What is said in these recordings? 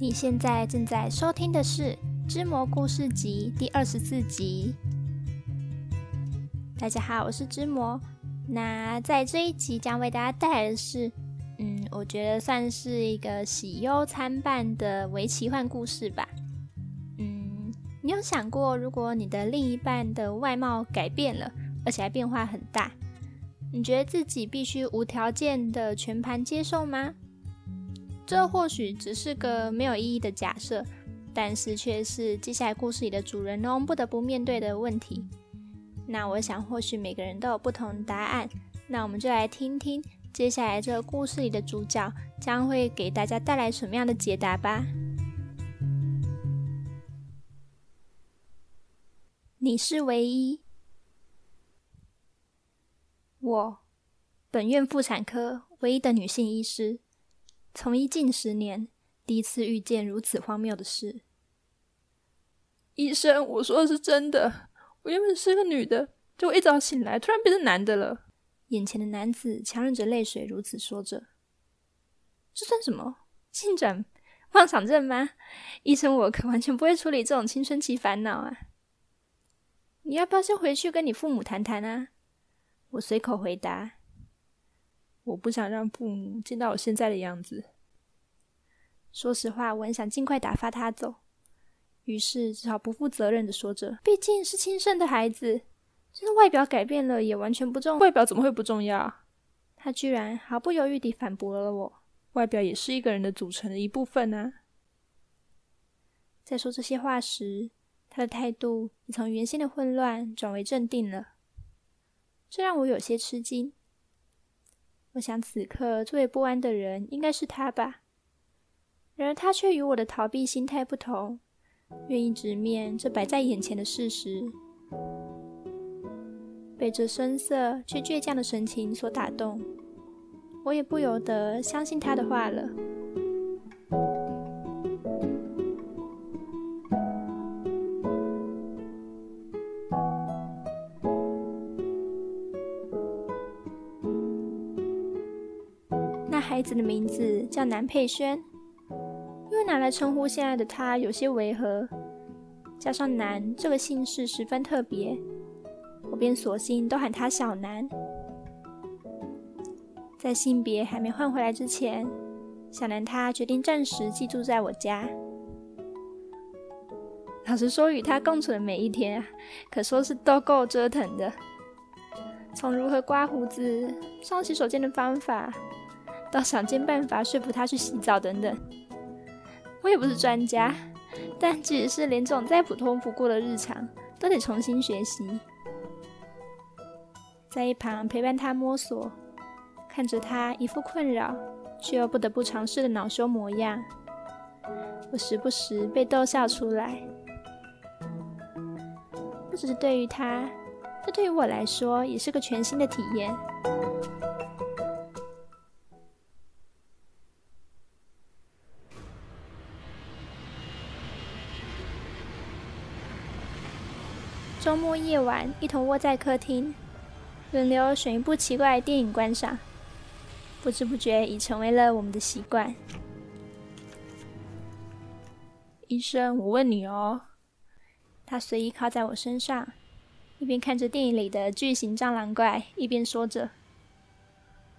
你现在正在收听的是《织魔故事集》第二十四集。大家好，我是织魔。那在这一集将为大家带来的是，嗯，我觉得算是一个喜忧参半的微奇幻故事吧。嗯，你有想过，如果你的另一半的外貌改变了，而且还变化很大，你觉得自己必须无条件的全盘接受吗？这或许只是个没有意义的假设，但是却是接下来故事里的主人公不得不面对的问题。那我想，或许每个人都有不同的答案。那我们就来听听接下来这个故事里的主角将会给大家带来什么样的解答吧。你是唯一，我，本院妇产科唯一的女性医师。从医近十年，第一次遇见如此荒谬的事。医生，我说的是真的。我原本是个女的，结果一早醒来，突然变成男的了。眼前的男子强忍着泪水，如此说着。这算什么？进展妄想症吗？医生，我可完全不会处理这种青春期烦恼啊。你要不要先回去跟你父母谈谈啊？我随口回答。我不想让父母见到我现在的样子。说实话，我很想尽快打发他走，于是只好不负责任的说着：“毕竟是亲生的孩子，就算外表改变了，也完全不重要。外表怎么会不重要？”他居然毫不犹豫地反驳了我：“外表也是一个人的组成的一部分啊！”在说这些话时，他的态度已从原先的混乱转为镇定了，这让我有些吃惊。我想，此刻最为不安的人应该是他吧。然而，他却与我的逃避心态不同，愿意直面这摆在眼前的事实。被这深色却倔强的神情所打动，我也不由得相信他的话了。的名字叫南佩轩，因为拿来称呼现在的他有些违和，加上南这个姓氏十分特别，我便索性都喊他小南。在性别还没换回来之前，小南他决定暂时寄住在我家。老实说，与他共处的每一天，可说是都够折腾的，从如何刮胡子、上洗手间的方法。到想尽办法说服他去洗澡等等，我也不是专家，但即使是连这种再普通不过的日常，都得重新学习。在一旁陪伴他摸索，看着他一副困扰却又不得不尝试的恼羞模样，我时不时被逗笑出来。不只是对于他，这对于我来说也是个全新的体验。周末夜晚，一同窝在客厅，轮流选一部奇怪的电影观赏，不知不觉已成为了我们的习惯。医生，我问你哦。他随意靠在我身上，一边看着电影里的巨型蟑螂怪，一边说着：“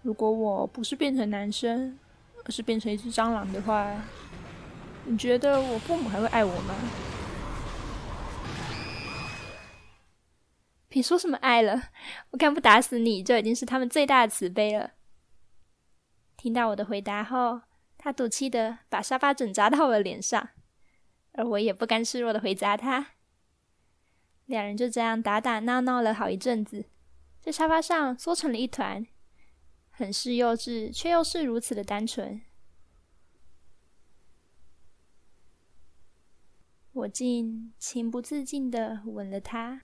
如果我不是变成男生，而是变成一只蟑螂的话，你觉得我父母还会爱我吗？”别说什么爱了，我看不打死你就已经是他们最大的慈悲了。听到我的回答后，他赌气的把沙发枕砸到我的脸上，而我也不甘示弱的回砸他。两人就这样打打闹闹了好一阵子，在沙发上缩成了一团，很是幼稚，却又是如此的单纯。我竟情不自禁的吻了他。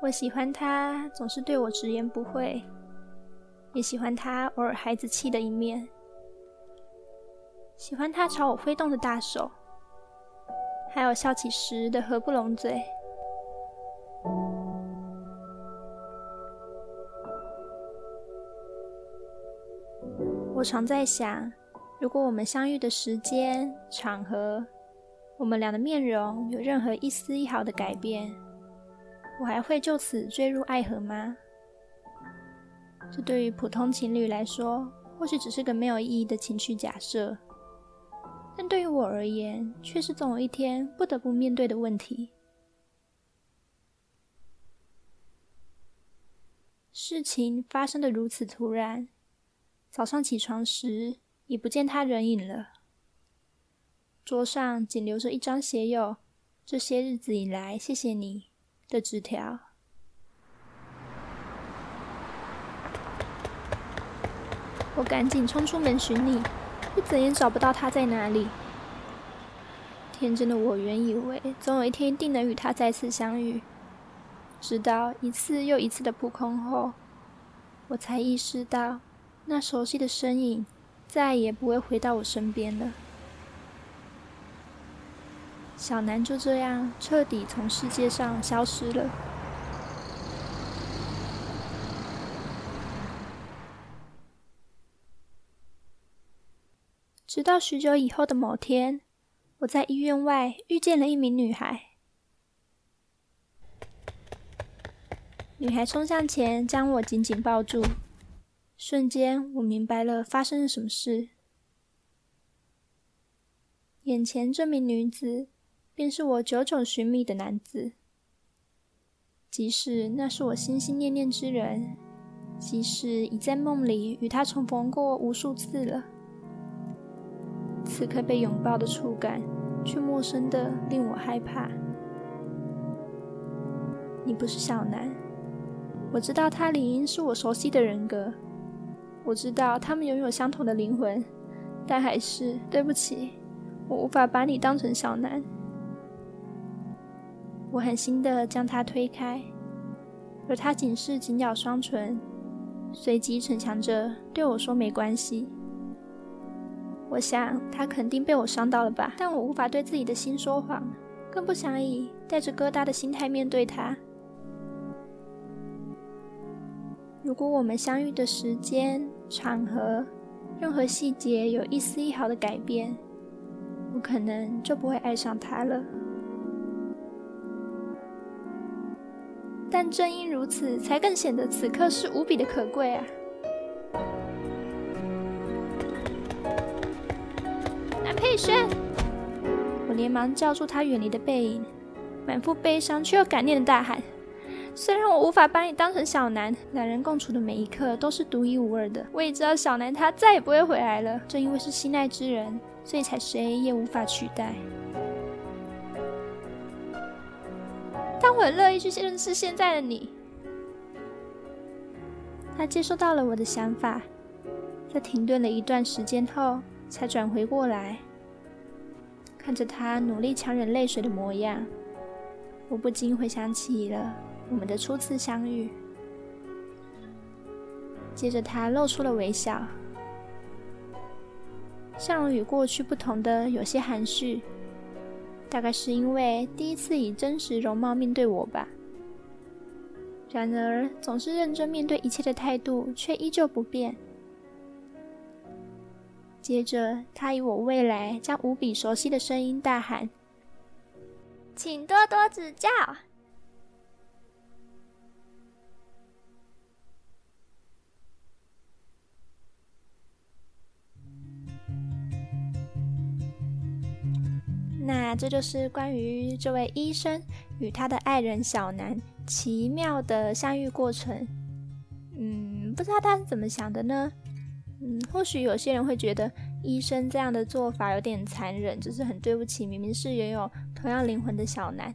我喜欢他总是对我直言不讳，也喜欢他偶尔孩子气的一面，喜欢他朝我挥动的大手，还有笑起时的合不拢嘴。我常在想，如果我们相遇的时间、场合，我们俩的面容有任何一丝一毫的改变，我还会就此坠入爱河吗？这对于普通情侣来说，或许只是个没有意义的情绪假设，但对于我而言，却是总有一天不得不面对的问题。事情发生的如此突然，早上起床时已不见他人影了。桌上仅留着一张写有“这些日子以来，谢谢你”的纸条。我赶紧冲出门寻你，却怎也找不到他在哪里。天真的我原以为总有一天一定能与他再次相遇。直到一次又一次的扑空后，我才意识到，那熟悉的身影再也不会回到我身边了。小南就这样彻底从世界上消失了。直到许久以后的某天，我在医院外遇见了一名女孩。女孩冲向前，将我紧紧抱住。瞬间，我明白了发生了什么事。眼前这名女子，便是我久久寻觅的男子。即使那是我心心念念之人，即使已在梦里与他重逢过无数次了，此刻被拥抱的触感，却陌生的令我害怕。你不是小南。我知道他理应是我熟悉的人格，我知道他们拥有相同的灵魂，但还是对不起，我无法把你当成小南。我狠心的将他推开，而他仅是紧咬双唇，随即逞强着对我说：“没关系。”我想他肯定被我伤到了吧，但我无法对自己的心说谎，更不想以带着疙瘩的心态面对他。如果我们相遇的时间、场合、任何细节有一丝一毫的改变，我可能就不会爱上他了。但正因如此，才更显得此刻是无比的可贵啊！南佩轩，我连忙叫住他远离的背影，满腹悲伤却又感念的大喊。虽然我无法把你当成小南，两人共处的每一刻都是独一无二的。我也知道小南他再也不会回来了。正因为是心爱之人，所以才谁也无法取代。但我很乐意去认识现在的你。他接收到了我的想法，在停顿了一段时间后，才转回过来，看着他努力强忍泪水的模样，我不禁回想起了。我们的初次相遇，接着他露出了微笑，笑容与过去不同的有些含蓄，大概是因为第一次以真实容貌面对我吧。然而，总是认真面对一切的态度却依旧不变。接着，他以我未来将无比熟悉的声音大喊：“请多多指教。”这就是关于这位医生与他的爱人小南奇妙的相遇过程。嗯，不知道他是怎么想的呢？嗯，或许有些人会觉得医生这样的做法有点残忍，就是很对不起明明是拥有同样灵魂的小南。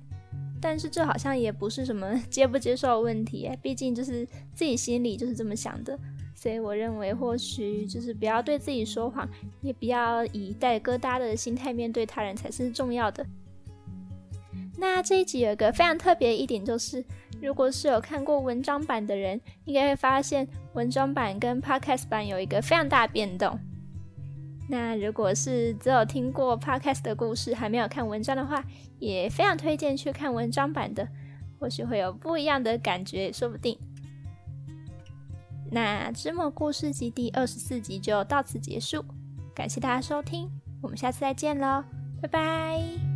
但是这好像也不是什么 接不接受的问题，毕竟就是自己心里就是这么想的。所以我认为，或许就是不要对自己说谎，也不要以带疙瘩的心态面对他人才是重要的。那这一集有一个非常特别一点，就是如果是有看过文章版的人，应该会发现文章版跟 Podcast 版有一个非常大的变动。那如果是只有听过 Podcast 的故事，还没有看文章的话，也非常推荐去看文章版的，或许会有不一样的感觉，说不定。那《芝麻故事集》第二十四集就到此结束，感谢大家收听，我们下次再见喽，拜拜。